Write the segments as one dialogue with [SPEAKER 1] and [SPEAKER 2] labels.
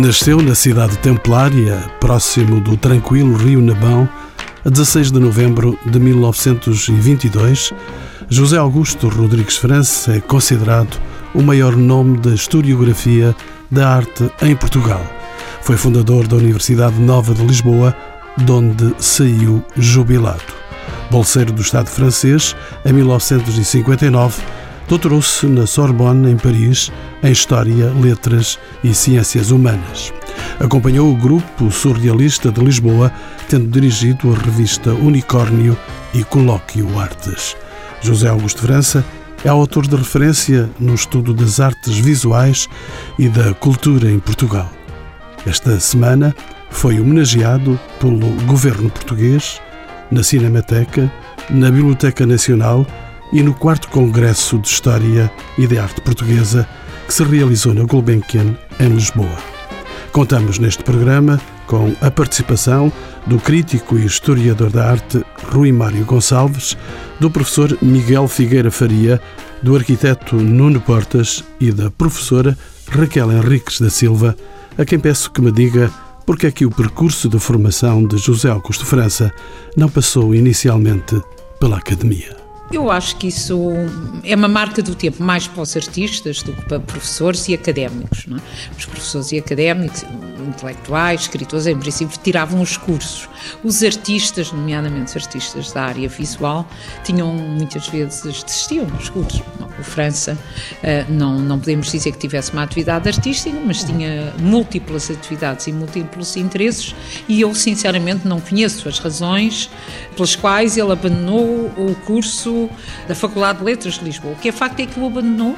[SPEAKER 1] Nasceu na cidade templária, próximo do tranquilo rio Nabão, a 16 de novembro de 1922, José Augusto Rodrigues França é considerado o maior nome da historiografia da arte em Portugal. Foi fundador da Universidade Nova de Lisboa, de onde saiu jubilado. Bolseiro do Estado francês, em 1959, doutorou-se na Sorbonne, em Paris, em História, Letras e Ciências Humanas. Acompanhou o grupo surrealista de Lisboa, tendo dirigido a revista Unicórnio e Colóquio Artes. José Augusto França é autor de referência no estudo das artes visuais e da cultura em Portugal. Esta semana foi homenageado pelo governo português na Cinemateca, na Biblioteca Nacional e no 4 Congresso de História e de Arte Portuguesa que se realizou na Gulbenkian, em Lisboa. Contamos neste programa com a participação do crítico e historiador da arte Rui Mário Gonçalves, do professor Miguel Figueira Faria, do arquiteto Nuno Portas e da professora Raquel Henriques da Silva, a quem peço que me diga porque é que o percurso de formação de José Augusto França não passou inicialmente pela academia.
[SPEAKER 2] Eu acho que isso é uma marca do tempo, mais para os artistas do que para professores e académicos. Não é? Os professores e académicos, intelectuais, escritores, em princípio, tiravam os cursos. Os artistas, nomeadamente os artistas da área visual, tinham muitas vezes desistiam dos cursos. O França, eh, não, não podemos dizer que tivesse uma atividade artística, mas tinha múltiplas atividades e múltiplos interesses, e eu, sinceramente, não conheço as razões pelas quais ele abandonou o curso da Faculdade de Letras de Lisboa. O que é facto é que o abandonou.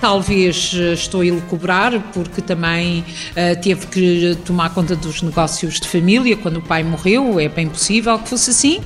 [SPEAKER 2] Talvez eh, estou a elucubrar, porque também uh, teve que tomar conta dos negócios de família quando o pai morreu, é bem possível que fosse assim.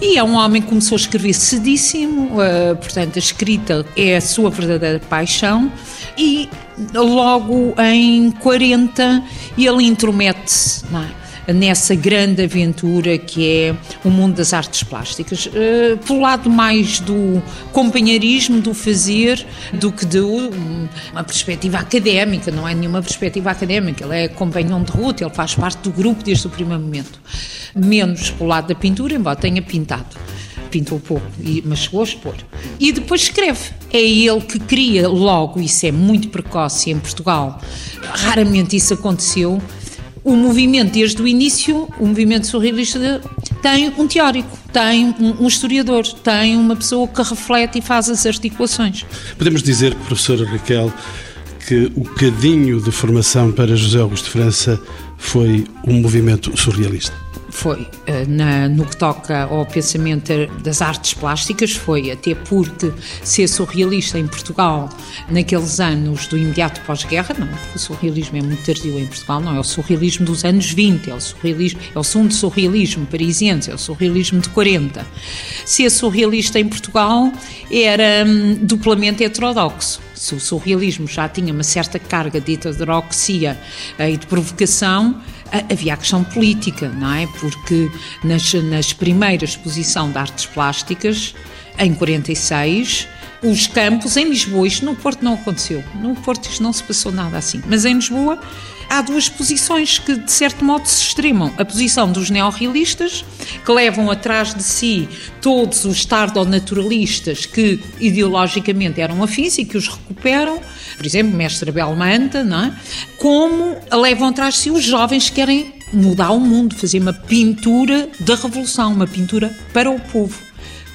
[SPEAKER 2] E é um homem que começou a escrever cedíssimo, uh, portanto, a escrita é a sua verdadeira paixão. E logo em 40 ele intromete-se, não é? Nessa grande aventura que é o mundo das artes plásticas. Uh, pelo lado mais do companheirismo, do fazer, do que de uma perspectiva académica, não é nenhuma perspectiva académica, ele é companhão de ruta, ele faz parte do grupo desde o primeiro momento. Menos pelo lado da pintura, embora tenha pintado pintou pouco, mas chegou a expor. E depois escreve. É ele que cria logo, isso é muito precoce em Portugal. Raramente isso aconteceu o movimento, desde o início, o movimento surrealista tem um teórico, tem um, um, historiador, tem uma pessoa que reflete e faz as articulações.
[SPEAKER 1] Podemos dizer, professora Raquel, que o cadinho de formação para José Augusto França foi um movimento surrealista
[SPEAKER 2] foi eh, na, no que toca ao pensamento das artes plásticas, foi até porque ser surrealista em Portugal naqueles anos do imediato pós-guerra, não, o surrealismo é muito tardio em Portugal, não é? O surrealismo dos anos 20, é o surrealismo, é o segundo surrealismo parisiense, é o surrealismo de 40. Ser surrealista em Portugal era hum, duplamente heterodoxo. Se o surrealismo já tinha uma certa carga de heterodoxia eh, e de provocação, havia a questão política, não é? Porque nas, nas primeiras exposições de artes plásticas, em 46, os campos em Lisboa, isto no Porto não aconteceu, no Porto isto não se passou nada assim, mas em Lisboa há duas posições que de certo modo se extremam. A posição dos neorrealistas, que levam atrás de si todos os tardo-naturalistas que ideologicamente eram afins e que os recuperam, por exemplo, Mestre Belmanta, não é? como levam atrás de si os jovens que querem mudar o mundo, fazer uma pintura da revolução, uma pintura para o povo.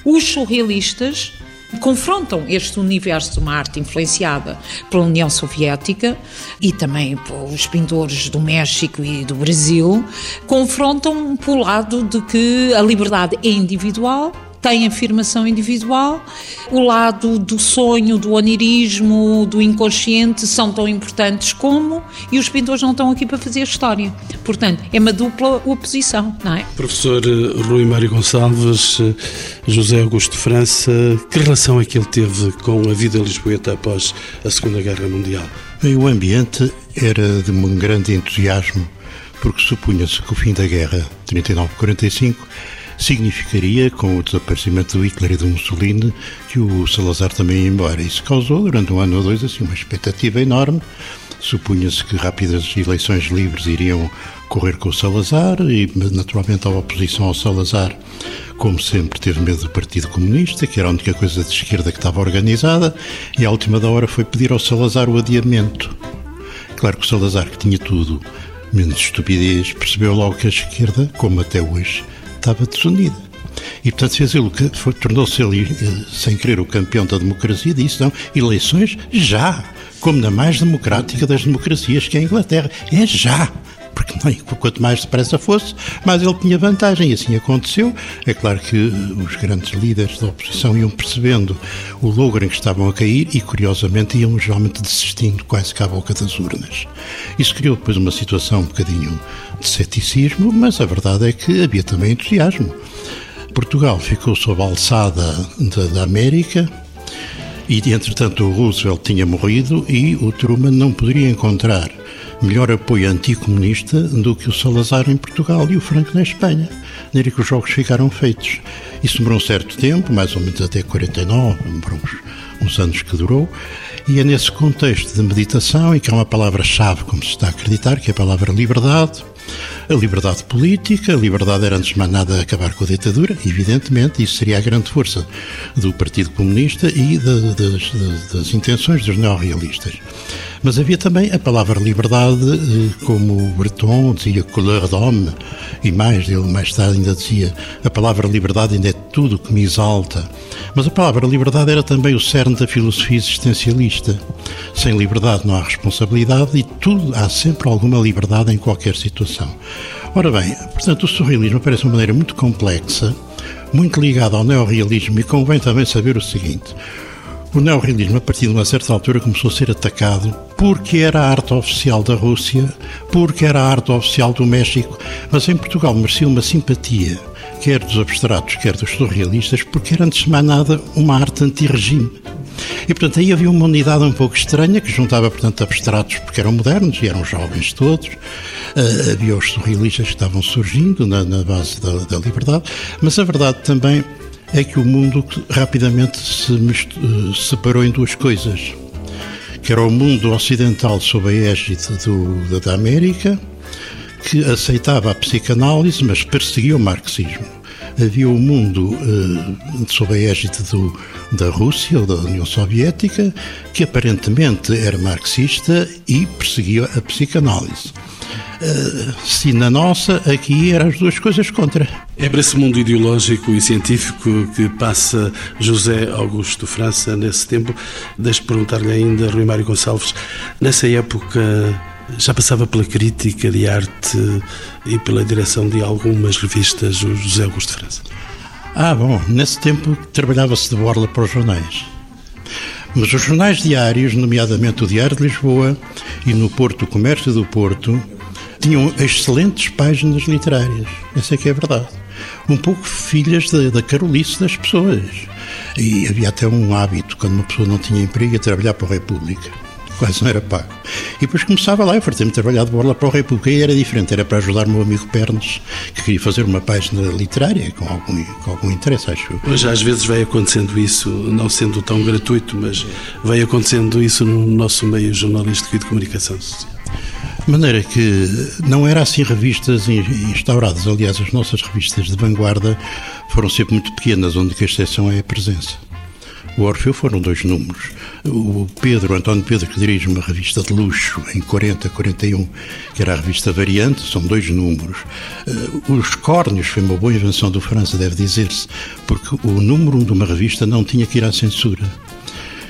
[SPEAKER 2] Os surrealistas confrontam este universo de uma arte influenciada pela União Soviética e também pelos pintores do México e do Brasil, confrontam pelo lado de que a liberdade é individual tem afirmação individual, o lado do sonho, do onirismo, do inconsciente são tão importantes como, e os pintores não estão aqui para fazer história. Portanto, é uma dupla oposição, não é?
[SPEAKER 1] Professor eh, Rui Mário Gonçalves, eh, José Augusto França, que relação é que ele teve com a vida lisboeta após a Segunda Guerra Mundial?
[SPEAKER 3] Bem, o ambiente era de um grande entusiasmo, porque supunha-se que o fim da guerra, 39-45, significaria, com o desaparecimento do Hitler e do Mussolini, que o Salazar também ia embora. Isso causou, durante um ano ou dois, assim, uma expectativa enorme. Supunha-se que rápidas eleições livres iriam correr com o Salazar e, naturalmente, a oposição ao Salazar, como sempre, teve medo do Partido Comunista, que era a única coisa de esquerda que estava organizada, e à última da hora foi pedir ao Salazar o adiamento. Claro que o Salazar, que tinha tudo menos estupidez, percebeu logo que a esquerda, como até hoje, estava desunida. E, portanto, fez ele, tornou-se ele, eh, sem querer, o campeão da democracia disse, não, eleições já, como na mais democrática das democracias, que é a Inglaterra. É já porque quanto mais depressa fosse, mais ele tinha vantagem, e assim aconteceu. É claro que os grandes líderes da oposição iam percebendo o logro em que estavam a cair e, curiosamente, iam geralmente desistindo quase que à boca das urnas. Isso criou depois uma situação um bocadinho de ceticismo, mas a verdade é que havia também entusiasmo. Portugal ficou sob a alçada da, da América, e, entretanto, o Roosevelt tinha morrido e o Truman não poderia encontrar melhor apoio anticomunista do que o Salazar em Portugal e o Franco na Espanha. Nele que os jogos ficaram feitos. Isso demorou um certo tempo, mais ou menos até 49, demorou uns, uns anos que durou, e é nesse contexto de meditação, e que é uma palavra-chave, como se está a acreditar, que é a palavra liberdade, a liberdade política, a liberdade era antes de mais nada acabar com a ditadura, evidentemente, isso seria a grande força do Partido Comunista e de, das, das, das intenções dos neorrealistas. Mas havia também a palavra liberdade, eh, como Breton dizia couleur d'homme, e mais, ele mais tarde ainda dizia a palavra liberdade ainda é tudo que me exalta. Mas a palavra liberdade era também o cerne da filosofia existencialista. Sem liberdade não há responsabilidade e tudo, há sempre alguma liberdade em qualquer situação. Ora bem, portanto, o surrealismo parece uma maneira muito complexa, muito ligada ao neorrealismo e convém também saber o seguinte. O neorrealismo, a partir de uma certa altura, começou a ser atacado porque era a arte oficial da Rússia, porque era a arte oficial do México, mas em Portugal merecia uma simpatia, quer dos abstratos, quer dos surrealistas, porque era, antes de mais nada, uma arte anti-regime. E, portanto, aí havia uma unidade um pouco estranha, que juntava, portanto, abstratos, porque eram modernos e eram jovens todos. Uh, havia os surrealistas que estavam surgindo na, na base da, da liberdade, mas a verdade também é que o mundo rapidamente se eh, separou em duas coisas, que era o mundo ocidental sob a égide do, da América, que aceitava a psicanálise, mas perseguia o marxismo. Havia o mundo uh, sob a égide do, da Rússia ou da União Soviética, que aparentemente era marxista e perseguia a psicanálise. Uh, se na nossa, aqui eram as duas coisas contra.
[SPEAKER 1] É para esse mundo ideológico e científico que passa José Augusto França nesse tempo. Deixe-me perguntar-lhe ainda, Rui Mário Gonçalves, nessa época já passava pela crítica de arte e pela direção de algumas revistas o José Augusto França?
[SPEAKER 3] Ah, bom, nesse tempo trabalhava-se de borla para os jornais. Mas os jornais diários, nomeadamente o Diário de Lisboa e no Porto, o Comércio do Porto, tinham excelentes páginas literárias. Essa é que é a verdade. Um pouco filhas da, carolice das pessoas. E havia até um hábito, quando uma pessoa não tinha emprego, a trabalhar para a República. Quase não era pago. E depois começava lá, eu fartei-me trabalhar de borla para a República e era diferente, era para ajudar o meu amigo Pernes, que queria fazer uma página literária com algum, com algum interesse, acho.
[SPEAKER 1] Hoje às vezes vai acontecendo isso, não sendo tão gratuito, mas vai acontecendo isso no nosso meio jornalístico e de comunicação social.
[SPEAKER 3] De maneira que não era assim revistas instauradas. Aliás, as nossas revistas de vanguarda foram sempre muito pequenas, onde a exceção é a presença. O Orfeu foram dois números. O Pedro, António Pedro, que dirige uma revista de luxo em 40, 41, que era a revista Variante, são dois números. Eh, os córneos foi uma boa invenção do França, deve dizer-se, porque o número um de uma revista não tinha que ir à censura.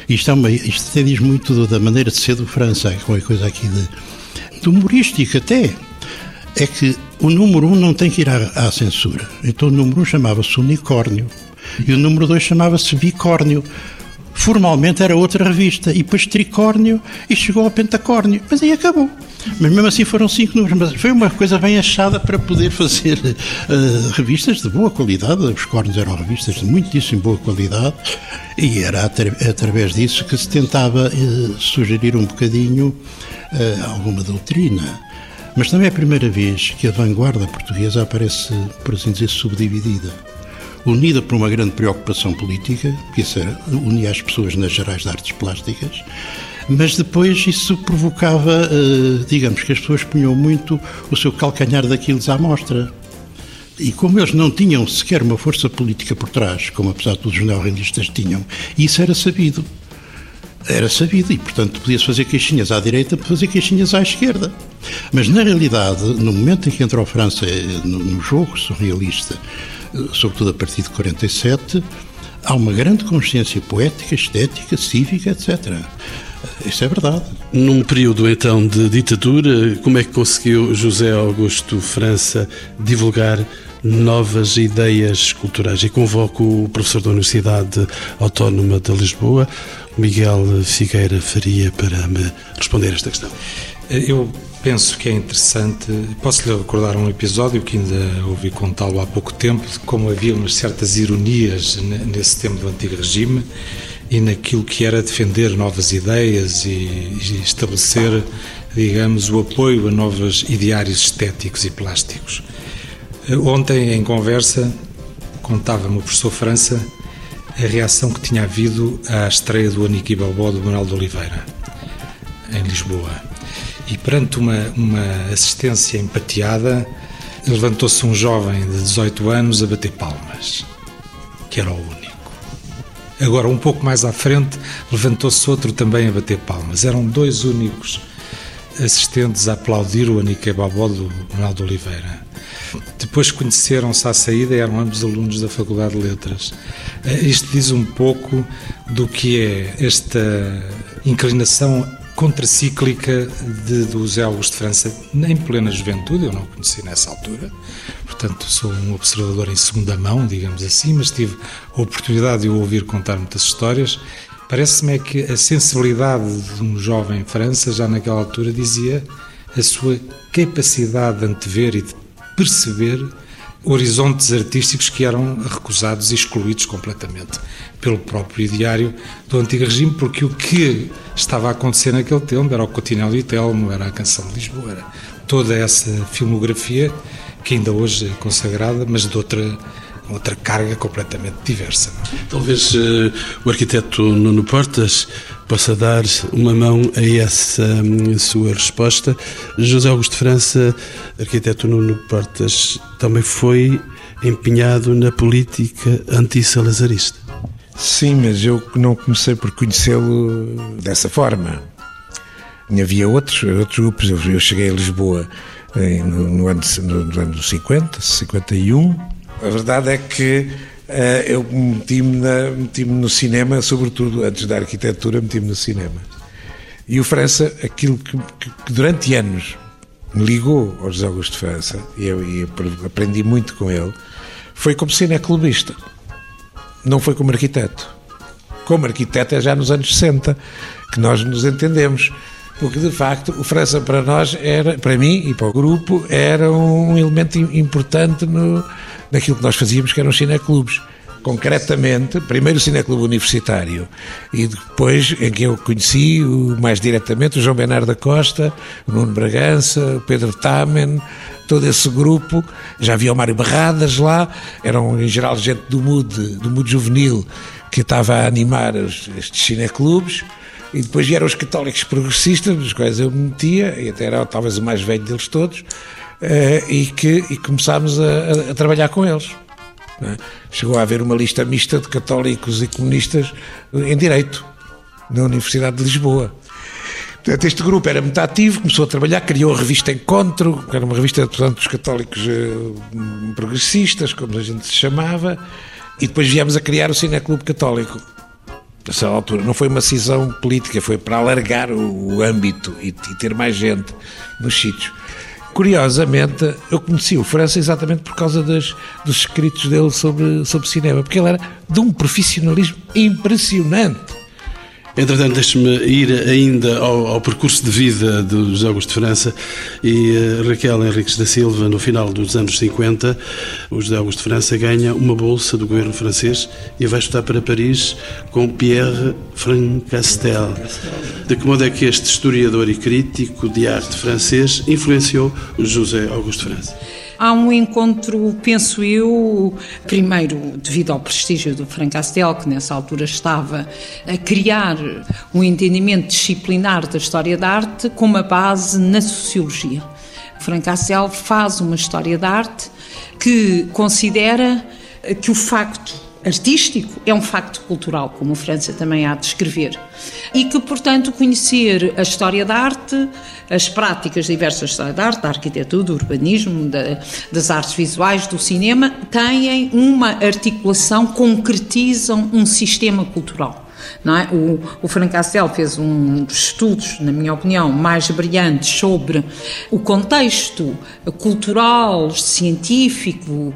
[SPEAKER 3] Isto, é uma, isto até diz muito da maneira de ser do França, qualquer coisa aqui de humorístico até, é que o número um não tem que ir à, à censura. Então o número um chamava-se Unicórnio e o número dois chamava-se Bicórnio. Formalmente era outra revista, e depois Tricórnio e chegou ao Pentacórnio, mas aí acabou. Mas mesmo assim foram cinco números, mas foi uma coisa bem achada para poder fazer uh, revistas de boa qualidade. Os Córneos eram revistas de muitíssimo boa qualidade e era através disso que se tentava uh, sugerir um bocadinho uh, alguma doutrina. Mas também é a primeira vez que a vanguarda portuguesa aparece, por assim dizer, subdividida. Unida por uma grande preocupação política, que isso era unir as pessoas nas gerais de artes plásticas, mas depois isso provocava, eh, digamos, que as pessoas punham muito o seu calcanhar daqueles à mostra. E como eles não tinham sequer uma força política por trás, como apesar de todos os neorrealistas tinham, isso era sabido. Era sabido e, portanto, podia-se fazer queixinhas à direita para fazer queixinhas à esquerda. Mas, na realidade, no momento em que entrou a França eh, no jogo surrealista, sobretudo a partir de 47, há uma grande consciência poética, estética, cívica, etc. Isso é verdade.
[SPEAKER 1] Num período então de ditadura, como é que conseguiu José Augusto França divulgar novas ideias culturais? E convoco o professor da Universidade Autónoma de Lisboa, Miguel Figueira Faria, para me responder esta questão.
[SPEAKER 4] Eu penso que é interessante. Posso-lhe recordar um episódio que ainda ouvi contá-lo há pouco tempo, de como havia umas certas ironias nesse tempo do antigo regime e naquilo que era defender novas ideias e, estabelecer, digamos, o apoio a novos ideários estéticos e plásticos. Eh, ontem, em conversa, contava-me o professor França a reação que tinha havido à estreia do Aniki Balbó do Manuel de Oliveira, em Lisboa. E perante uma, uma assistência empateada, levantou-se um jovem de 18 anos a bater palmas, que era o único. Agora, um pouco mais à frente, levantou-se outro também a bater palmas. Eram dois únicos assistentes a aplaudir o Anique Babó do de Oliveira. Depois conheceram-se à saída e eram ambos alunos da Faculdade de Letras. Eh, isto diz um pouco do que é esta inclinação contracíclica de, do José Augusto França, em plena juventude, eu não o conheci nessa altura, portanto sou um observador em segunda mão, digamos assim, mas tive a oportunidade de o ouvir contar muitas histórias. Parece-me é que a sensibilidade de um jovem França, já naquela altura, dizia a sua capacidade de antever e de perceber horizontes artísticos que eram recusados e excluídos completamente pelo próprio ideário do antigo regime, porque o que estava a acontecer naquele tempo era o Cotinelli e Telmo, era a Canção de Lisboa, era toda essa filmografia que ainda hoje é consagrada, mas de outra outra carga completamente diversa.
[SPEAKER 1] É? Talvez uh, o arquiteto Nuno Portas possa dar uma mão a essa um, sua resposta. José Augusto França, arquiteto Nuno Portas, também foi empenhado na política anti-salazarista.
[SPEAKER 5] Sim, mas eu não comecei por conhecê-lo dessa forma. Havia outros, outros grupos. Eu, cheguei a Lisboa em, no, no, ano, no, no ano 50, 51. A verdade é que uh, eu meti-me meti no cinema, sobretudo antes da arquitetura, meti-me no cinema. E o França, aquilo que, que, que, durante anos me ligou ao José Augusto França, e eu, e aprendi muito com ele, foi como cineclubista não foi como arquiteto. Como arquiteto é já nos anos 60 que nós nos entendemos. Porque, de facto, o França para nós era, para mim e para o grupo, era um elemento importante no, naquilo que nós fazíamos, que eram os cineclubes. Concretamente, primeiro o Cineclube Universitário e depois em que eu conheci o, mais diretamente o João Bernardo da Costa, o Nuno Bragança, o Pedro Tamen, todo esse grupo. Já havia o Mário Barradas lá, eram em geral gente do MUD, do MUD juvenil, que estava a animar estes cineclubes. E depois vieram os católicos progressistas, dos quais eu me metia, e até era talvez o mais velho deles todos, eh, e que e começámos a, a trabalhar com eles. É? Chegou a haver uma lista mista de católicos e comunistas em direito, na Universidade de Lisboa. Portanto, este grupo era muito ativo, começou a trabalhar, criou a revista Encontro, que era uma revista portanto, dos católicos eh, progressistas, como a gente se chamava, e depois viemos a criar o Cineclube Católico. Nessa altura, não foi uma cisão política, foi para alargar o, o âmbito e, e, ter mais gente nos sítios. Curiosamente, eu conheci o França exatamente por causa das, dos escritos dele sobre, sobre cinema, porque ele era de um profissionalismo impressionante
[SPEAKER 1] Entretanto, deixe-me ir ainda ao, ao, percurso de vida do José Augusto de França e uh, Raquel Henriques da Silva, no final dos anos 50, o José Augusto de França ganha uma bolsa do governo francês e vai estudar para Paris com Pierre Francastel. De que modo é que este historiador e crítico de arte francês influenciou José Augusto de França?
[SPEAKER 2] Há um encontro, penso eu, primeiro devido ao prestígio do Frank Castel, que nessa altura estava a criar um entendimento disciplinar da história da arte com uma base na sociologia. Frank Castel faz uma história da arte que considera que o facto artístico é um facto cultural, como a França também há de escrever. E que, portanto, conhecer a história da arte, as práticas diversas da história da arte, da arquitetura, do urbanismo, da, das artes visuais, do cinema, têm uma articulação, concretizam um sistema cultural. É? O, o Frank fez um dos estudos, na minha opinião, mais brilhantes sobre o contexto cultural, científico, uh,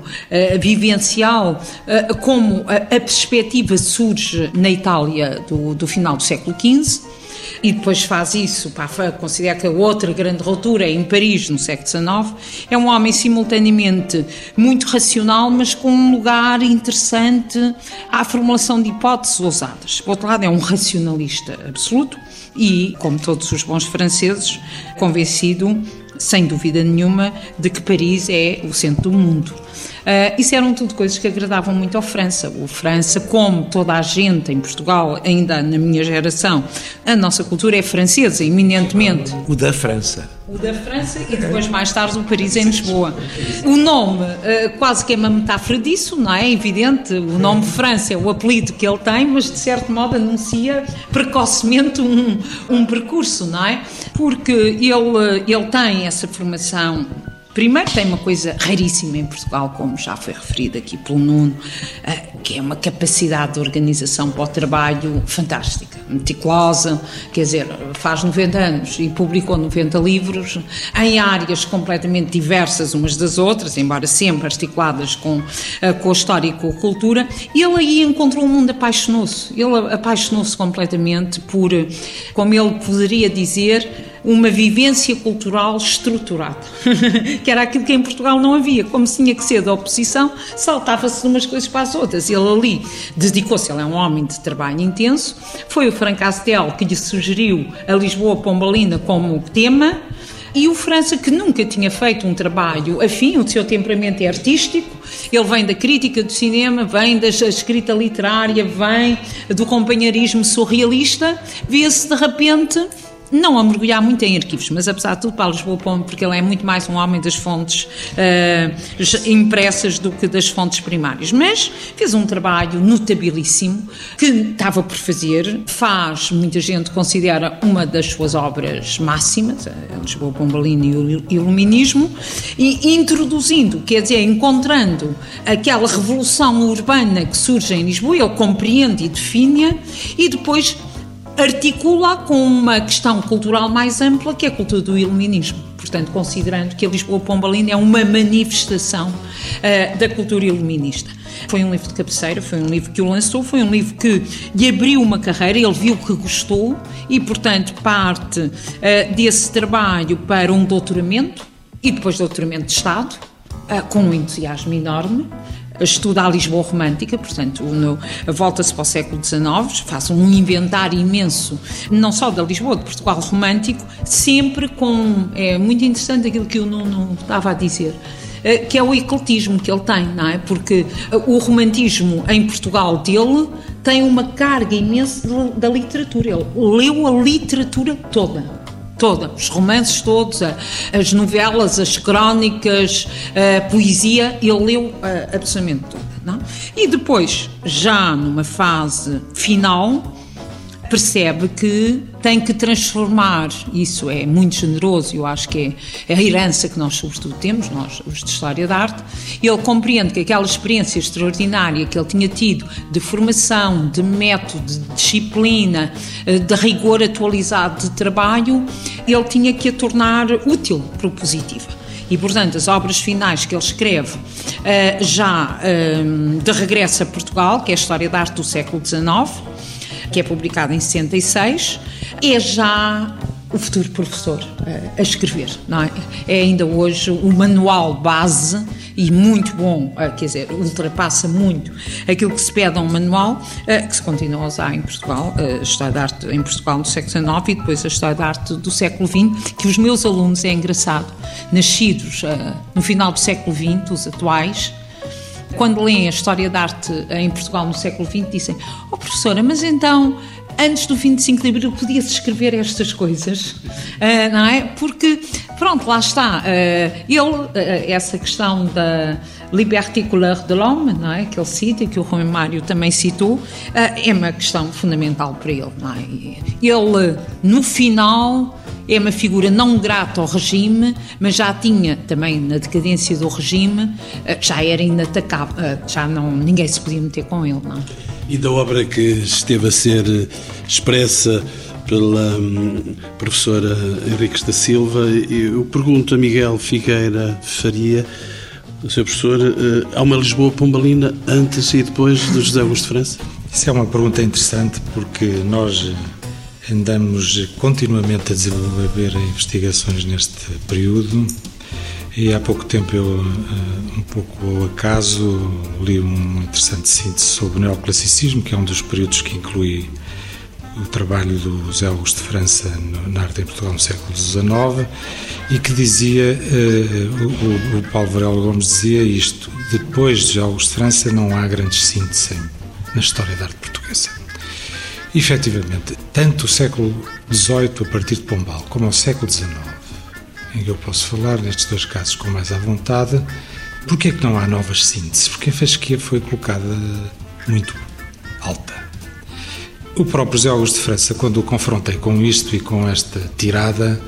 [SPEAKER 2] vivencial, uh, como a, a, perspectiva surge na Itália do, do final do século XV e depois faz isso, para considera que a outra grande ruptura é em Paris, no século XIX, é um homem simultaneamente muito racional, mas com um lugar interessante à formulação de hipóteses ousadas. Por outro lado, é um racionalista absoluto e, como todos os bons franceses, convencido, sem dúvida nenhuma, de que Paris é o centro do mundo. Uh, isso eram tudo coisas que agradavam muito ao França. O França, como toda a gente em Portugal, ainda na minha geração, a nossa cultura é francesa, eminentemente.
[SPEAKER 5] O da França.
[SPEAKER 2] O da França e depois mais tarde o Paris em Lisboa. O nome uh, quase que é uma metáfora disso, não é? É evidente, o nome França é o apelido que ele tem, mas de certo modo anuncia precocemente um, um percurso, não é? Porque ele, ele tem essa formação Primeiro, tem uma coisa raríssima em Portugal, como já foi referido aqui pelo Nuno, eh, que é uma capacidade de organização para o trabalho fantástica, meticulosa, quer dizer, faz 90 anos e publicou 90 livros em áreas completamente diversas umas das outras, embora sempre articuladas com, eh, com a história e com a cultura. Ele aí encontrou um mundo apaixonoso. Ele apaixonou-se completamente por, como ele poderia dizer, uma vivência cultural estruturada, que era aquilo que em Portugal não havia. Como tinha que ser da oposição, saltava-se de umas coisas para as outras. Ele ali dedicou-se, ele é um homem de trabalho intenso. Foi o Frank Castel que lhe sugeriu a Lisboa Pombalina como tema. E o França, que nunca tinha feito um trabalho afim, o seu temperamento é artístico, ele vem da crítica do cinema, vem da escrita literária, vem do companheirismo surrealista, vê-se de repente não a mergulhar muito em arquivos, mas apesar de tudo para Lisboa Pombo, porque ele é muito mais um homem das fontes uh, impressas do que das fontes primárias. Mas fez um trabalho notabilíssimo que estava por fazer, faz, muita gente considera uma das suas obras máximas, a Lisboa Pombalina e o Iluminismo, e introduzindo, quer dizer, encontrando aquela revolução urbana que surge em Lisboa, ele compreende e define-a, e depois articula com uma questão cultural mais ampla, que é a cultura do iluminismo. Portanto, considerando que a Lisboa Pombalina é uma manifestação uh, da cultura iluminista. Foi um livro de cabeceira, foi um livro que o lançou, foi um livro que lhe abriu uma carreira, ele viu que gostou e, portanto, parte uh, desse trabalho para um doutoramento e depois doutoramento de Estado, uh, com um entusiasmo enorme estuda a Lisboa romântica, portanto, volta-se para o século XIX, faz um inventário imenso, não só da Lisboa, de Portugal romântico, sempre com. É muito interessante aquilo que o Nuno estava a dizer eh, que é o ecletismo que ele tem, não é? Porque eh, o romantismo em Portugal dele tem uma carga imensa da literatura. Ele leu a literatura toda toda, os romances todos, as novelas, as crónicas, a poesia, ele leu absolutamente toda. Não? E depois, já numa fase final, percebe que tem que transformar, isso é muito generoso, eu acho que é a herança que nós sobretudo temos, nós, os de História da Arte, ele compreende que aquela experiência extraordinária que ele tinha tido de formação, de método, de disciplina, eh, de rigor atualizado de trabalho, ele tinha que a tornar útil, propositiva. E, portanto, as obras finais que ele escreve uh, já uh, de regresso a Portugal, que é a História da Arte do século XIX, que é publicado em 66, é já o futuro professor uh, a escrever, não é? É ainda hoje o manual base e muito bom, uh, quer dizer, ultrapassa muito aquilo que se pede a um manual, uh, que se continua a usar em Portugal, a História da Arte em Portugal no século XIX e depois a História da Arte do século XX, que os meus alunos, é engraçado, nascidos no final do século XX, os atuais, quando leem a História da Arte em Portugal no século XX, dizem, oh professora, mas então antes do 25 de Abril podia-se escrever estas coisas, uh, não é? Porque, pronto, lá está. Uh, ele, essa questão da liberté couleur de l'homme, não é? Que ele cita, que o Rui Mário também citou, é uma questão fundamental para ele, não é? Ele, no final, é uma figura não grata ao regime, mas já tinha também na decadência do regime, já era inatacável, já não, ninguém se podia meter com ele, não é?
[SPEAKER 1] E da obra que esteve a ser expressa pela hum, professora Henriques da Silva, eu pergunto a Miguel Figueira Faria, seu professor, eh, há uma Lisboa Pombalina antes e depois do José Augusto de França?
[SPEAKER 4] Isso é uma pergunta interessante porque nós andamos continuamente a desenvolver investigações neste período e há pouco tempo eu, eh, um pouco ao acaso, li um interessante síntese sobre o neoclassicismo, que é um dos períodos que inclui o trabalho do José Augusto de França na arte em Portugal no século XIX e que dizia, eh, o, o Paulo Varela Gomes dizia isto, depois de José Augusto de França não há grandes síntese na história da arte portuguesa. E, efetivamente, tanto o século XVIII, a partir de Pombal, como o século XIX, em que eu posso falar nestes dois casos com mais à vontade. Porquê é que não há novas sínteses? Porque a fasquia foi colocada muito alta. O próprio José Augusto de França, quando o confrontei com isto e com esta tirada,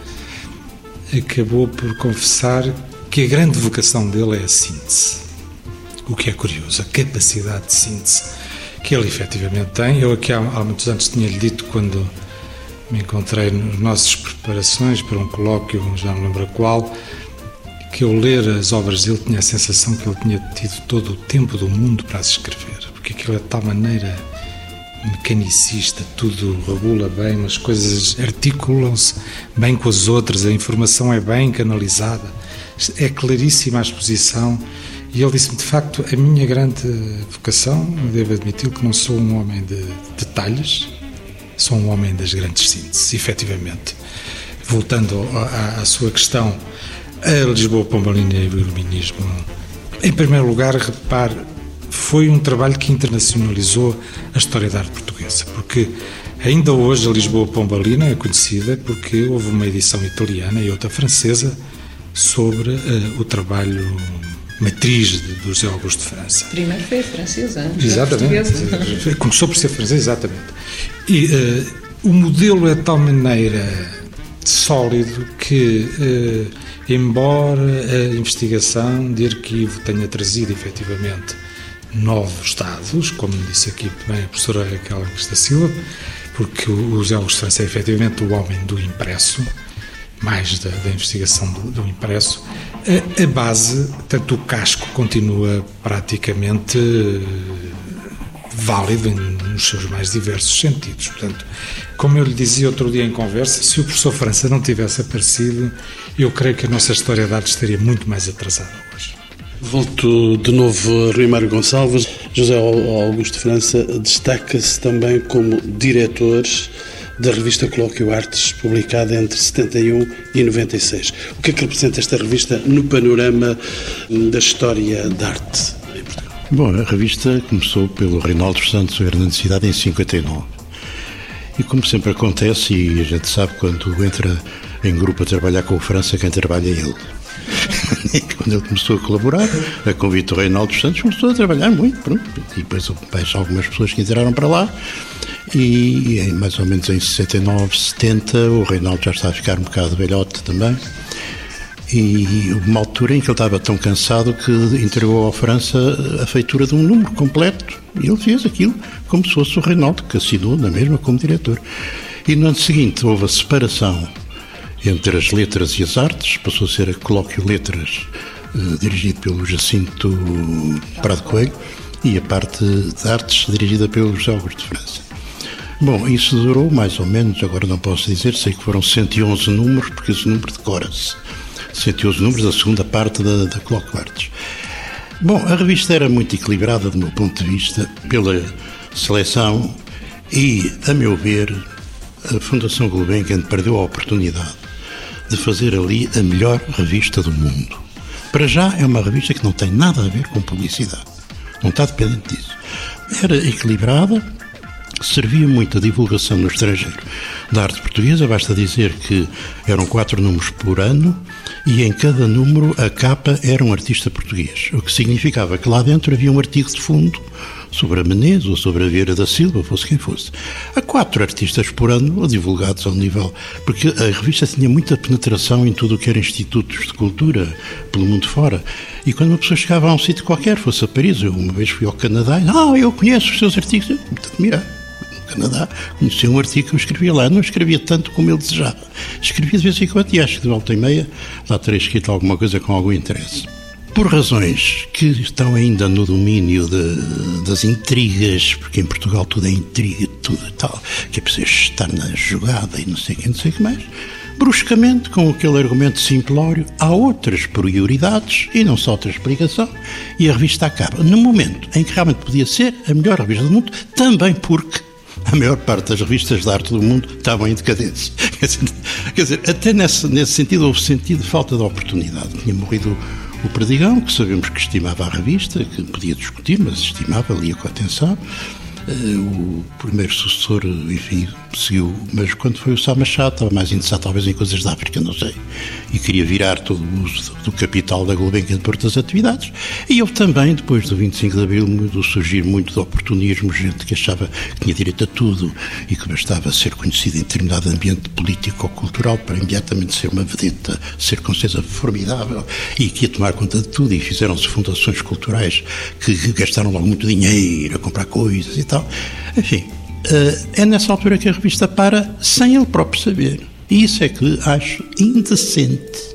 [SPEAKER 4] acabou por confessar que a grande vocação dele é a síntese. O que é curioso, a capacidade de síntese que ele efetivamente tem. Eu aqui há, há muitos anos tinha-lhe dito quando me encontrei nas nossas preparações para um colóquio, já não lembro qual, que eu ler as obras dele tinha a sensação que ele tinha tido todo o tempo do mundo para as escrever, porque aquilo é de tal maneira mecanicista, tudo regula bem, as coisas articulam-se bem com as outras, a informação é bem canalizada, é claríssima a exposição. E ele disse-me, de facto, a minha grande vocação, devo admitir que não sou um homem de detalhes, sou um homem das grandes sínteses, efetivamente. Voltando à, à sua questão, a Lisboa Pombalina e o Iluminismo. Em primeiro lugar, repare, foi um trabalho que internacionalizou a história da arte portuguesa, porque ainda hoje a Lisboa Pombalina é conhecida porque houve uma edição italiana e outra francesa sobre uh, o trabalho matriz de, do José Augusto de França.
[SPEAKER 2] Primeiro foi a francesa,
[SPEAKER 4] Exatamente. Começou por ser francesa, exatamente. E uh, o modelo é de tal maneira sólido que, uh, embora a investigação de arquivo tenha trazido efetivamente novos dados, como disse aqui também a professora Raquel da Silva, porque o José França é efetivamente o homem do impresso, mais da, da investigação do, do impresso, a, a, base, tanto o casco continua praticamente uh, válido nos seus mais diversos sentidos. Portanto, como eu lhe dizia outro dia em conversa, se o professor França não tivesse aparecido, eu creio que a nossa história de arte estaria muito mais atrasada hoje.
[SPEAKER 1] Volto de novo a Rui Mário Gonçalves. José Augusto França destaca-se também como diretor da revista Colóquio Artes, publicada entre 71 e 96. O que é que representa esta revista no panorama da história da arte em Portugal?
[SPEAKER 3] Bom, a revista começou pelo Reinaldo Santos, a grande cidade, em 59. E como sempre acontece, e a gente sabe quando entra em grupo a trabalhar com o França, quem trabalha é ele. Quando ele começou a colaborar, a convite do Reinaldo Santos, começou a trabalhar muito, pronto. E depois algumas pessoas que entraram para lá. E em, mais ou menos em 69, 70, o Reinaldo já está a ficar um bocado velhote também. E uma altura em que ele estava tão cansado que entregou à França a feitura de um número completo. E ele fez aquilo como se fosse o Reinaldo, que assinou na mesma como diretor. E no ano seguinte houve a separação entre as letras e as artes, passou a ser a Colóquio Letras, eh, dirigido pelo Jacinto Prado Coelho, e a parte de artes dirigida pelo José Augusto de França. Bom, isso durou mais ou menos, agora não posso dizer, sei que foram 111 números, porque esse número decora-se. 111 números da segunda parte da, da Clockworks. Bom, a revista era muito equilibrada do meu ponto de vista, pela seleção e, a meu ver, a Fundação Gulbenkian perdeu a oportunidade de fazer ali a melhor revista do mundo. Para já é uma revista que não tem nada a ver com publicidade. Não está dependente disso. Era equilibrada, servia muito a divulgação no estrangeiro da arte portuguesa. Basta dizer que eram quatro números por ano e em cada número a capa era um artista português, o que significava que lá dentro havia um artigo de fundo sobre a Menezes ou sobre a Vieira da Silva, fosse quem fosse. Há quatro artistas por ano divulgados ao nível. Porque a revista tinha muita penetração em tudo o que era institutos de cultura pelo mundo fora. E quando uma pessoa chegava a um sítio qualquer, fosse a Paris, eu uma vez fui ao Canadá e, ah, eu conheço os seus artigos, eu muito admirado. Canadá, conheci um artigo que eu escrevia lá. Não escrevia tanto como ele desejava. Escrevia de vez em quando e acho que de volta e meia lá terei escrito alguma coisa com algum interesse. Por razões que estão ainda no domínio de, das intrigas, porque em Portugal tudo é intriga, tudo e tal, que é preciso estar na jogada e não sei o que, não sei o que mais. Bruscamente, com aquele argumento simplório, há outras prioridades e não só outra explicação, e a revista acaba. No momento em que realmente podia ser a melhor revista do mundo, também porque a maior parte das revistas de arte do mundo estavam em decadência. Quer dizer, até nesse, nesse sentido houve sentido de falta de oportunidade. Tinha morrido o Perdigão, que sabemos que estimava a revista, que podia discutir, mas estimava, lia com atenção. Eh, o primeiro sucessor, enfim, seguiu, mas quando foi o Sá Machado estava mais interessado talvez em coisas da África, não sei, e queria virar todo o uso do capital da Gulbenkian por outras atividades. E houve também, depois do 25 de Abril, do surgir muito de oportunismo, gente que achava que tinha direito a tudo e que bastava ser conhecido em determinado ambiente político ou cultural para imediatamente ser uma vedeta, ser com certeza formidável e que ia tomar conta de tudo e fizeram-se fundações culturais que gastaram logo muito dinheiro a comprar coisas e tal. Enfim, eh, é nessa altura que a revista para sem ele próprio saber. E isso é que acho indecente.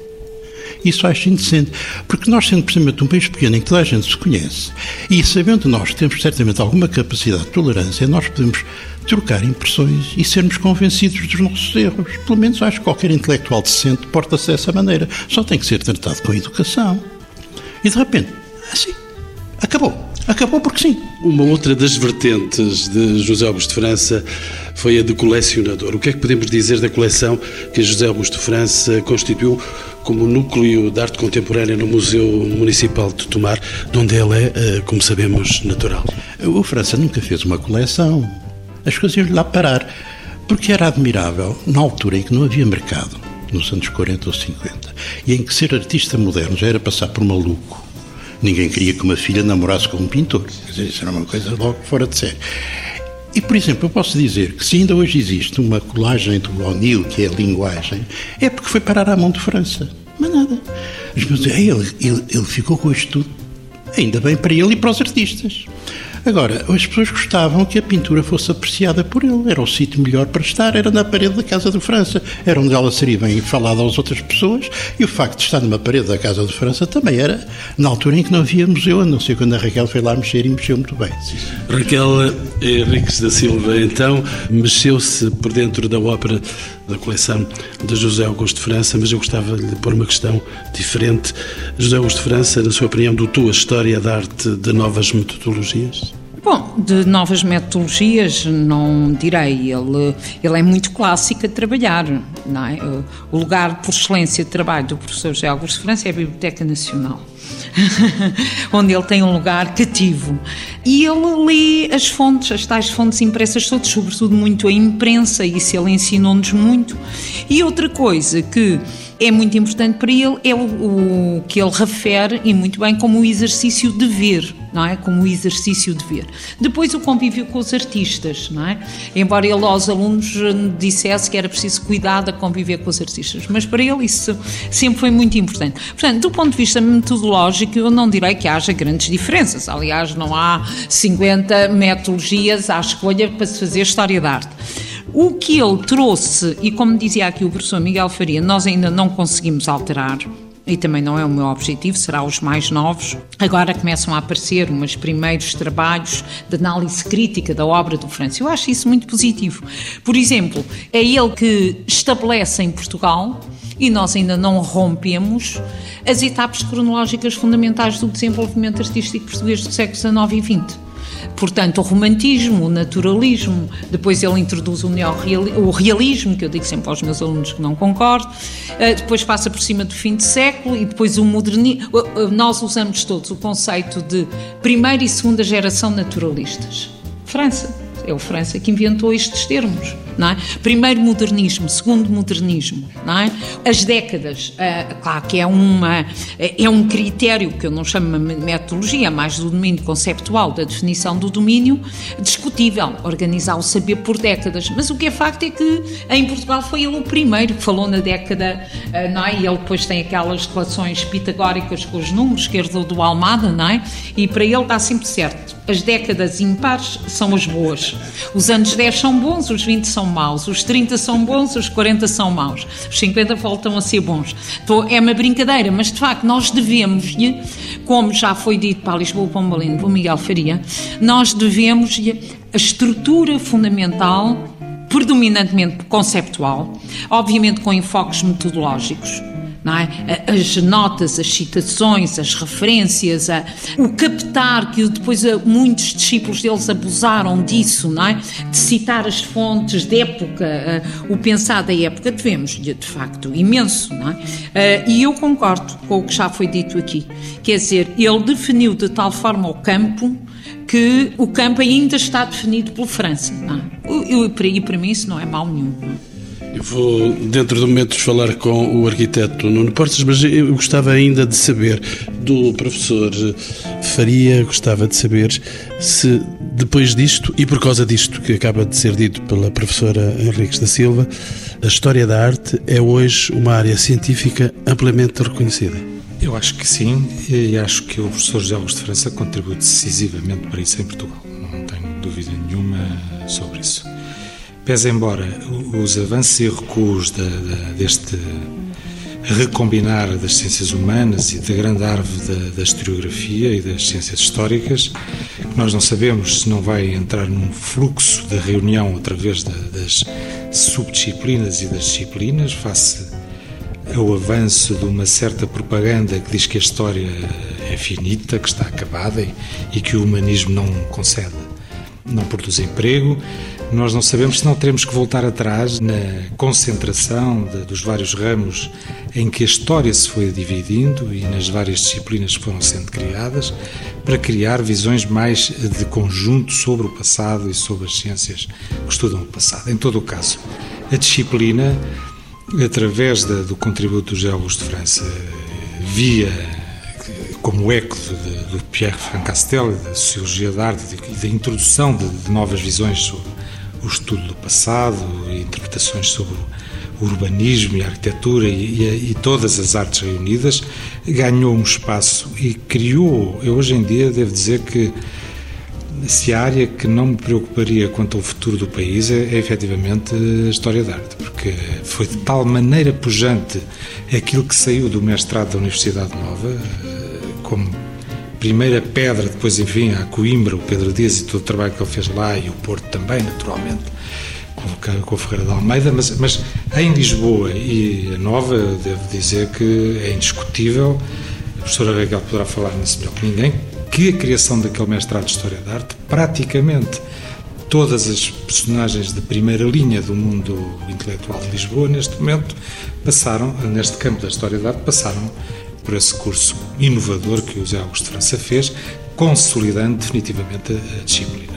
[SPEAKER 3] Isso acho indecente. Porque nós, sendo precisamente um país pequeno em que toda a gente se conhece, e sabendo nós temos certamente alguma capacidade de tolerância, nós podemos trocar impressões e sermos convencidos dos nossos erros. Pelo menos acho que qualquer intelectual decente porta-se dessa maneira. Só tem que ser tratado com educação. E de repente, assim, acabou. Acabou porque sim.
[SPEAKER 1] Uma outra das vertentes de José Augusto França foi a de colecionador. O que é que podemos dizer da coleção que José Augusto França constituiu como núcleo de arte contemporânea no Museu Municipal de Tomar, de onde ele é, eh, como sabemos, natural?
[SPEAKER 3] O França nunca fez uma coleção. As coisas iam lá parar. Porque era admirável, na altura em que não havia mercado, nos anos 40 ou 50, e em que ser artista moderno já era passar por maluco Ninguém queria que uma filha namorasse com um pintor. Dizer, isso era uma coisa logo fora de série. E, por exemplo, eu posso dizer que se ainda hoje existe uma colagem do O'Neill, que é a linguagem, é porque foi parar à mão de França. Mas nada. As pessoas dizem, ele, ele, ele ficou com isto tudo. Ainda bem para ele e para os artistas. Agora, as pessoas gostavam que a pintura fosse apreciada por ele. Era o sítio melhor para estar, era na parede da Casa de França. Era onde ela seria bem falada às outras pessoas. E o facto de estar numa parede da Casa de França também era na altura em que não havia museu, a não ser quando a Raquel foi lá mexer e mexeu muito bem.
[SPEAKER 1] Raquel Henriques da Silva, então, mexeu-se por dentro da ópera da coleção de José Augusto França, mas eu gostava de pôr uma questão diferente. José Augusto França, na sua opinião, dotou a história da arte de novas metodologias?
[SPEAKER 2] Bom, de novas metodologias, não direi. Ele, ele é muito clássico a trabalhar. Não é? O lugar por excelência de trabalho do professor José Augusto França é a Biblioteca Nacional. onde ele tem um lugar cativo. E ele lê as fontes, as tais fontes impressas todas, sobretudo muito a imprensa, e isso ele ensinou-nos muito. E outra coisa que é muito importante para ele é o, o, que ele refere, e muito bem, como o exercício de ver, não é? Como o exercício de ver. Depois o convívio com os artistas, não é? Embora ele aos alunos dissesse que era preciso cuidar de conviver com os artistas, mas para ele isso sempre foi muito importante. Portanto, do ponto de vista metodológico, eu não direi que haja grandes diferenças. Aliás, não há 50 metodologias à escolha para se fazer história da arte. O que ele trouxe, e como dizia aqui o professor Miguel Faria, nós ainda não conseguimos alterar, e também não é o meu objetivo, será os mais novos. Agora começam a aparecer uns primeiros trabalhos de análise crítica da obra do França. Eu acho isso muito positivo. Por exemplo, é ele que estabelece em Portugal e nós ainda não rompemos as etapas cronológicas fundamentais do desenvolvimento artístico português do século XIX e XX. Portanto, o romantismo, o naturalismo, depois ele introduz o, o realismo, que eu digo sempre aos meus alunos que não concordo, eh, depois passa por cima do fim de século e depois o modernismo. Nós usamos todos o conceito de primeira e segunda geração naturalistas. França é o França que inventou estes termos. Não é? Primeiro modernismo, segundo modernismo, não é? As décadas, uh, claro que é, uma, é um critério que eu não chamo de metodologia, mais do domínio conceptual, da definição do domínio, discutível, organizar o saber por décadas. Mas o que é facto é que em Portugal foi ele o primeiro que falou na década, uh, não é? E ele depois tem aquelas relações pitagóricas com os números que herdou do Almada, não é? E para ele está sempre certo. As décadas impares são as boas. Os anos 10 são bons, os 20 são maus, os 30 são bons, os 40 são maus, os 50 voltam a ser bons. Então, é uma brincadeira, mas de facto nós devemos, como já foi dito para Lisboa Pombalino, para Miguel Faria, nós devemos a estrutura fundamental predominantemente conceptual, obviamente com enfoques metodológicos, é? As notas, as citações, as referências, a, o captar, que depois muitos discípulos deles abusaram disso, não é? De citar as fontes de época, o pensar da época, devemos, de facto, imenso, não é? E eu concordo com o que já foi dito aqui. Quer dizer, ele definiu de tal forma o campo que o campo ainda está definido pelo França. Não é? E para mim isso não é mal nenhum.
[SPEAKER 1] Vou, dentro de momentos, falar com o arquiteto Nuno Portes, mas eu gostava ainda de saber do professor Faria, gostava de saber se depois disto, e por causa disto que acaba de ser dito pela professora Henriques da Silva, a história da arte é hoje uma área científica amplamente reconhecida.
[SPEAKER 4] Eu acho que sim, e acho que o professor José Augusto de França contribui decisivamente para isso em Portugal. Não tenho dúvida nenhuma sobre isso. Pese embora os avanços e recuos de, de, deste recombinar das ciências humanas e da grande árvore da, da, historiografia e das ciências históricas, nós não sabemos se não vai entrar num fluxo de reunião através das subdisciplinas e das disciplinas, face ao avanço de uma certa propaganda que diz que a história é finita, que está acabada e, e que o humanismo não concede, não produz emprego nós não sabemos se não teremos que voltar atrás na concentração de, dos vários ramos em que a história se foi dividindo e nas várias disciplinas que foram sendo criadas para criar visões mais de conjunto sobre o passado e sobre as ciências que estudam o passado. Em todo o caso, a disciplina, através do contributo do Geólogos de França, via como eco de Pierre Francastel, da sociologia da arte e da introdução de, de novas visões sobre o estudo do passado, interpretações sobre o urbanismo e a arquitetura e, e, e, todas as artes reunidas, ganhou um espaço e criou. Eu hoje em dia devo dizer que se a área que não me preocuparia quanto ao futuro do país é, é efetivamente a história da arte, porque foi de tal maneira pujante aquilo que saiu do mestrado da Universidade Nova, eh, como primeira pedra, depois, enfim, a Coimbra, o Pedro Dias e todo o trabalho que ele fez lá, e o Porto também, naturalmente, com, com o Ferreira de Almeida, mas, mas em Lisboa e a Nova, devo dizer que é indiscutível, a professora Raquel poderá falar nisso melhor que ninguém, que a criação daquele mestrado de História da Arte, praticamente todas as personagens de primeira linha do mundo intelectual de Lisboa, neste momento, passaram, neste campo da História da Arte, passaram por esse curso inovador que o José Augusto de França fez, consolidando definitivamente a disciplina.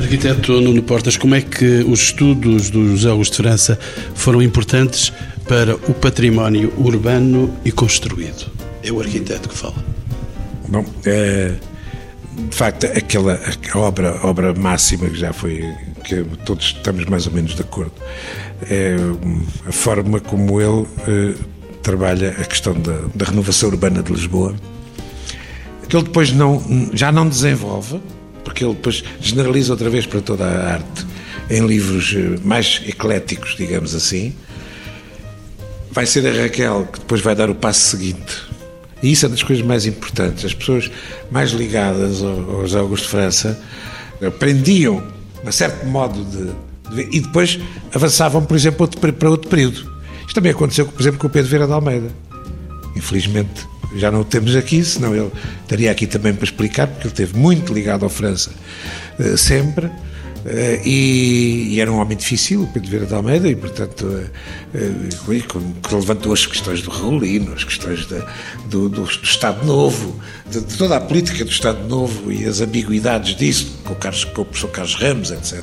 [SPEAKER 1] Arquiteto Nuno Portas, como é que os estudos do José Augusto de França foram importantes para o património urbano e construído? É o arquiteto que fala.
[SPEAKER 5] Bom, é, de facto, aquela obra, obra máxima que já foi, que todos estamos mais ou menos de acordo, é a forma como ele é, trabalha a questão da, da renovação urbana de Lisboa, que ele depois não, já não desenvolve, porque ele depois generaliza outra vez para toda a arte em livros eh, mais ecléticos, digamos assim, vai ser a Raquel que depois vai dar o passo seguinte. E isso é das coisas mais importantes. As pessoas mais ligadas ao, José Augusto de França aprendiam um certo modo de, de, e depois avançavam, por exemplo, para outro período. Isto também aconteceu, por exemplo, com o Pedro Vieira de Almeida. Infelizmente já não o temos aqui, senão ele estaria aqui também para explicar, porque ele esteve muito ligado à França eh, sempre. Uh, e, e, era um homem difícil, Pedro Vieira de Almeida, e portanto uh, uh, que levantou as questões do Raulino, as questões do, do, do, Estado Novo, de, de, toda a política do Estado Novo e as ambiguidades disso, com o, Carlos, com o professor Carlos Ramos, etc.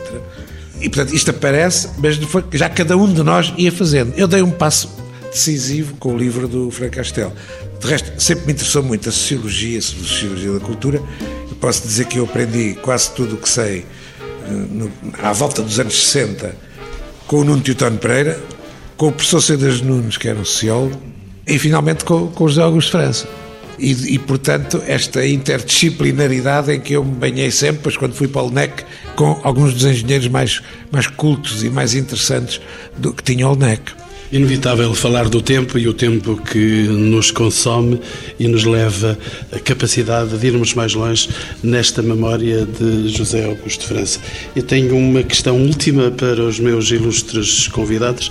[SPEAKER 5] E portanto isto aparece, mas já cada um de nós ia fazendo. Eu dei um passo decisivo com o livro do Frank Castel. De resto, sempre me interessou muito a sociologia, a sociologia da cultura. Eu posso dizer que eu aprendi quase tudo o que sei no, à volta dos anos 60, com o Nuno Teutone Pereira, com o professor Cedas Nunes, que era um sociólogo, e finalmente com, com o José Augusto França. E, e, portanto, esta interdisciplinaridade em que eu me banhei sempre, pois quando fui para o LNEC, com alguns dos engenheiros mais, mais cultos e mais interessantes do que tinha o LNEC.
[SPEAKER 1] Inevitável falar do tempo e o tempo que nos consome e nos leva a capacidade de irmos mais longe nesta memória de José Augusto França. Eu tenho uma questão última para os meus ilustres convidados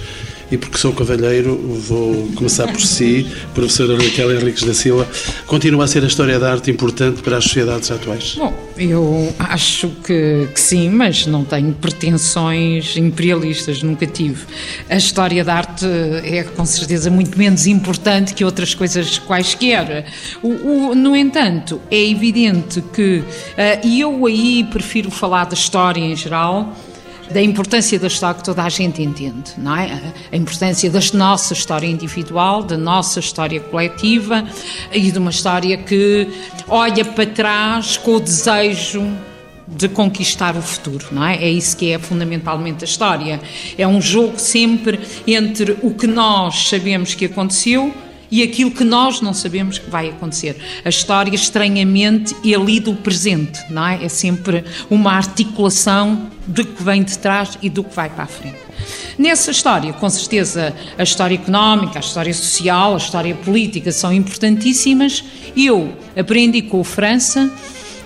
[SPEAKER 1] e porque sou cavalheiro, vou começar por si, professora Raquel Henriques da Silva. Continua a ser a história da arte importante para as sociedades atuais?
[SPEAKER 2] Bom, eu acho que, que sim, mas não tenho pretensões imperialistas, nunca tive. A história da arte é com certeza muito menos importante que outras coisas quaisquer. O, o, no entanto, é evidente que, uh, e eu aí prefiro falar da história em geral, da importância da história que toda a gente entende, não é? A importância da nossa história individual, da nossa história coletiva e de uma história que olha para trás com o desejo de conquistar o futuro, não é? É isso que é fundamentalmente a história. É um jogo sempre entre o que nós sabemos que aconteceu e aquilo que nós não sabemos que vai acontecer. A história, estranhamente, é ali do presente, não é? É sempre uma articulação do que vem de trás e do que vai para a frente. Nessa história, com certeza, a história económica, a história social, a história política são importantíssimas. Eu aprendi com o França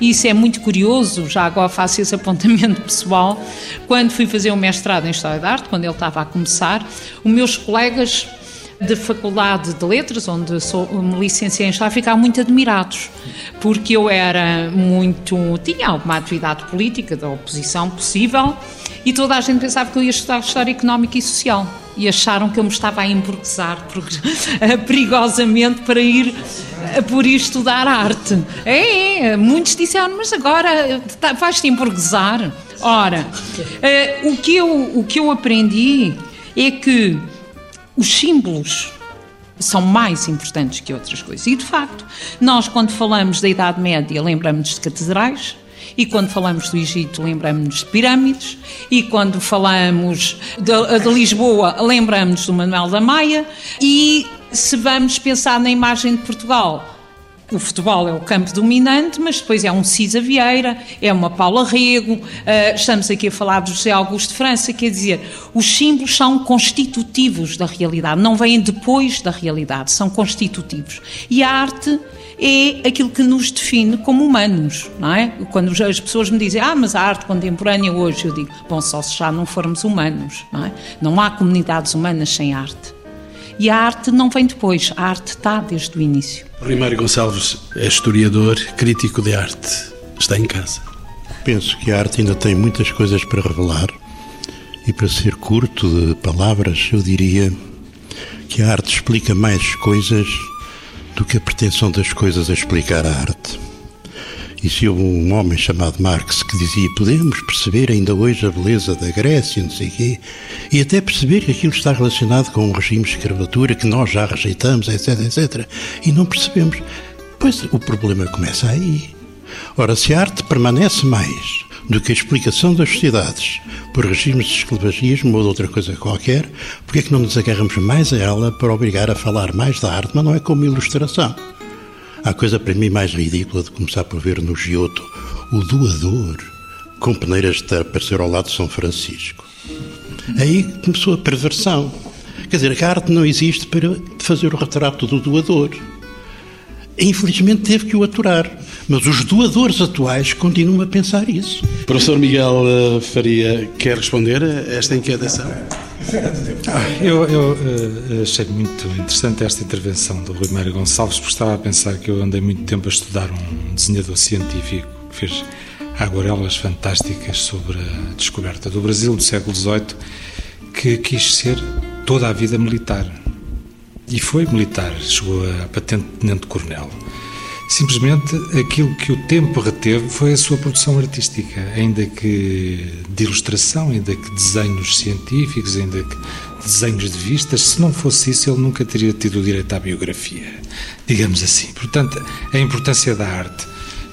[SPEAKER 2] e isso é muito curioso, já agora faço esse apontamento pessoal. Quando fui fazer o mestrado em História da Arte, quando ele estava a começar, os meus colegas de Faculdade de Letras, onde sou, me licenciei em História, ficaram muito admirados, porque eu era muito. tinha alguma atividade política, da oposição possível, e toda a gente pensava que eu ia estudar História Económica e Social. E acharam que eu me estava a emburguesar perigosamente para ir por ir estudar arte. É, é, muitos disseram, mas agora tá, vais-te emburguesar. Ora, uh, o, que eu, o que eu aprendi é que os símbolos são mais importantes que outras coisas. E, de facto, nós, quando falamos da Idade Média, lembramos de catedrais, e quando falamos do Egito, lembramos de pirâmides, e quando falamos de, de Lisboa, lembramos do Manuel da Maia, e se vamos pensar na imagem de Portugal, o futebol é o campo dominante, mas depois é um Cisa Vieira, é uma Paula Rego, uh, estamos aqui a falar de José Augusto de França, quer dizer, os símbolos são constitutivos da realidade, não vêm depois da realidade, são constitutivos. E a arte é aquilo que nos define como humanos, não é? Quando as pessoas me dizem, ah, mas a arte contemporânea hoje, eu digo, bom, só se já não formos humanos, não é? Não há comunidades humanas sem arte. E a arte não vem depois, a arte está desde o início.
[SPEAKER 1] Rimário Gonçalves é historiador, crítico de arte. Está em casa.
[SPEAKER 3] Penso que a arte ainda tem muitas coisas para revelar. E para ser curto de palavras, eu diria que a arte explica mais coisas do que a pretensão das coisas a explicar a arte. E se houve um homem chamado Marx que dizia podemos perceber ainda hoje a beleza da Grécia, não sei o quê, e até perceber que aquilo está relacionado com um regime de escravatura que nós já rejeitamos, etc, etc, e não percebemos. Pois o problema começa aí. Ora, se a arte permanece mais do que a explicação das sociedades por regimes de esclavagismo ou de outra coisa qualquer, porque é que não nos agarramos mais a ela para obrigar a falar mais da arte, mas não é como ilustração? Há coisa para mim mais ridícula de começar por ver no Giotto o doador com peneiras de aparecer ao lado de São Francisco. Aí começou a perversão. Quer dizer, a arte não existe para fazer o retrato do doador. Infelizmente teve que o aturar. Mas os doadores atuais continuam a pensar isso.
[SPEAKER 1] Professor Miguel eh, Faria, quer responder a esta inquietação?
[SPEAKER 4] Ah, eu, eu uh, achei muito interessante esta intervenção do Rui Mário Gonçalves, porque estava a pensar que eu andei muito tempo a estudar um desenhador científico que fez aguarelas fantásticas sobre a descoberta do Brasil do século XVIII, que quis ser toda a vida militar. E foi militar, chegou a patente de tenente-coronel. Simplesmente aquilo que o tempo reteve foi a sua produção artística, ainda que de ilustração, ainda que desenhos científicos, ainda que desenhos de vistas. Se não fosse isso, ele nunca teria tido direito à biografia, digamos assim. Portanto, a importância da arte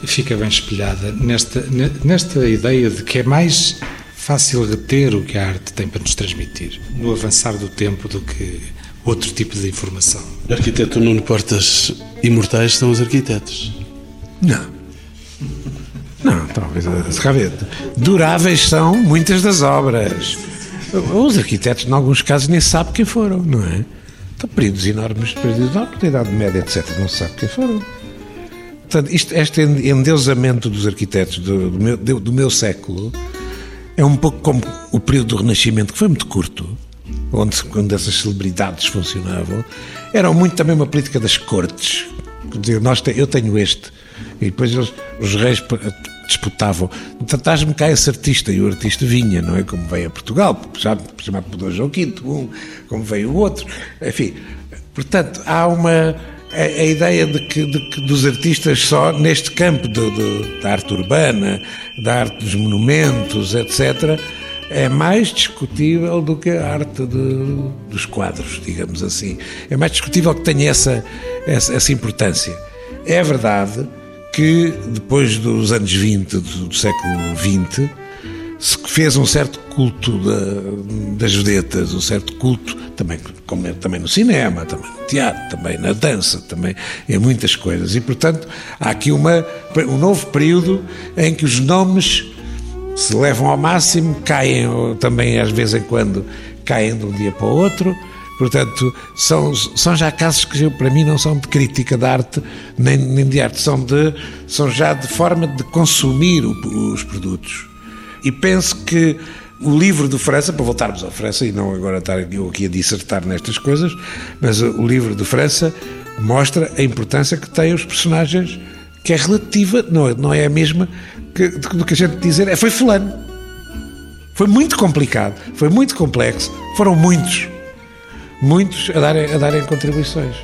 [SPEAKER 4] fica bem espelhada nesta, nesta ideia de que é mais fácil reter o que a arte tem para nos transmitir no avançar do tempo do que outro tipo de informação.
[SPEAKER 1] O arquiteto Nuno Portas, imortais são os arquitetos?
[SPEAKER 5] Não. Não, talvez. Duráveis são muitas das obras. Os arquitetos, em alguns casos, nem sabem quem foram, não é? Estão períodos enormes, períodos enormes da Idade Média, etc. Não se sabe quem foram. Portanto, isto, este endeusamento dos arquitetos do, do, meu, do meu século é um pouco como o período do Renascimento, que foi muito curto onde, quando essas celebridades funcionavam, era muito também uma política das cortes. Quer dizer, nós te, eu tenho este, e depois eles, os reis disputavam. Tratás-me cá esse artista, e o artista vinha, não é? Como veio a Portugal, já chamado por João V, um, como veio o outro, enfim. Portanto, há uma. A, a ideia de que, de que, dos artistas só neste campo de, de, da arte urbana, da arte dos monumentos, etc., é mais discutível do que a arte de, dos quadros, digamos assim. É mais discutível que tenha essa, essa, essa importância. É verdade que depois dos anos 20, do, do século XX, se fez um certo culto da, das vedetas, um certo culto também, como é, também no cinema, também no teatro, também na dança, também em muitas coisas. E, portanto, há aqui uma, um novo período em que os nomes se levam ao máximo, caem também às vezes em quando, caem de um dia para o outro. Portanto, são, são já casos que para mim não são de crítica da arte nem, nem de arte, são, de, são já de forma de consumir o, os produtos. E penso que o livro de França, para voltarmos à França, e não agora estar eu aqui a dissertar nestas coisas, mas o livro de França mostra a importância que têm os personagens, que é relativa, não, não é a mesma que, do que a gente dizer é foi fulano. Foi muito complicado, foi muito complexo, foram muitos, muitos a darem, a darem contribuições.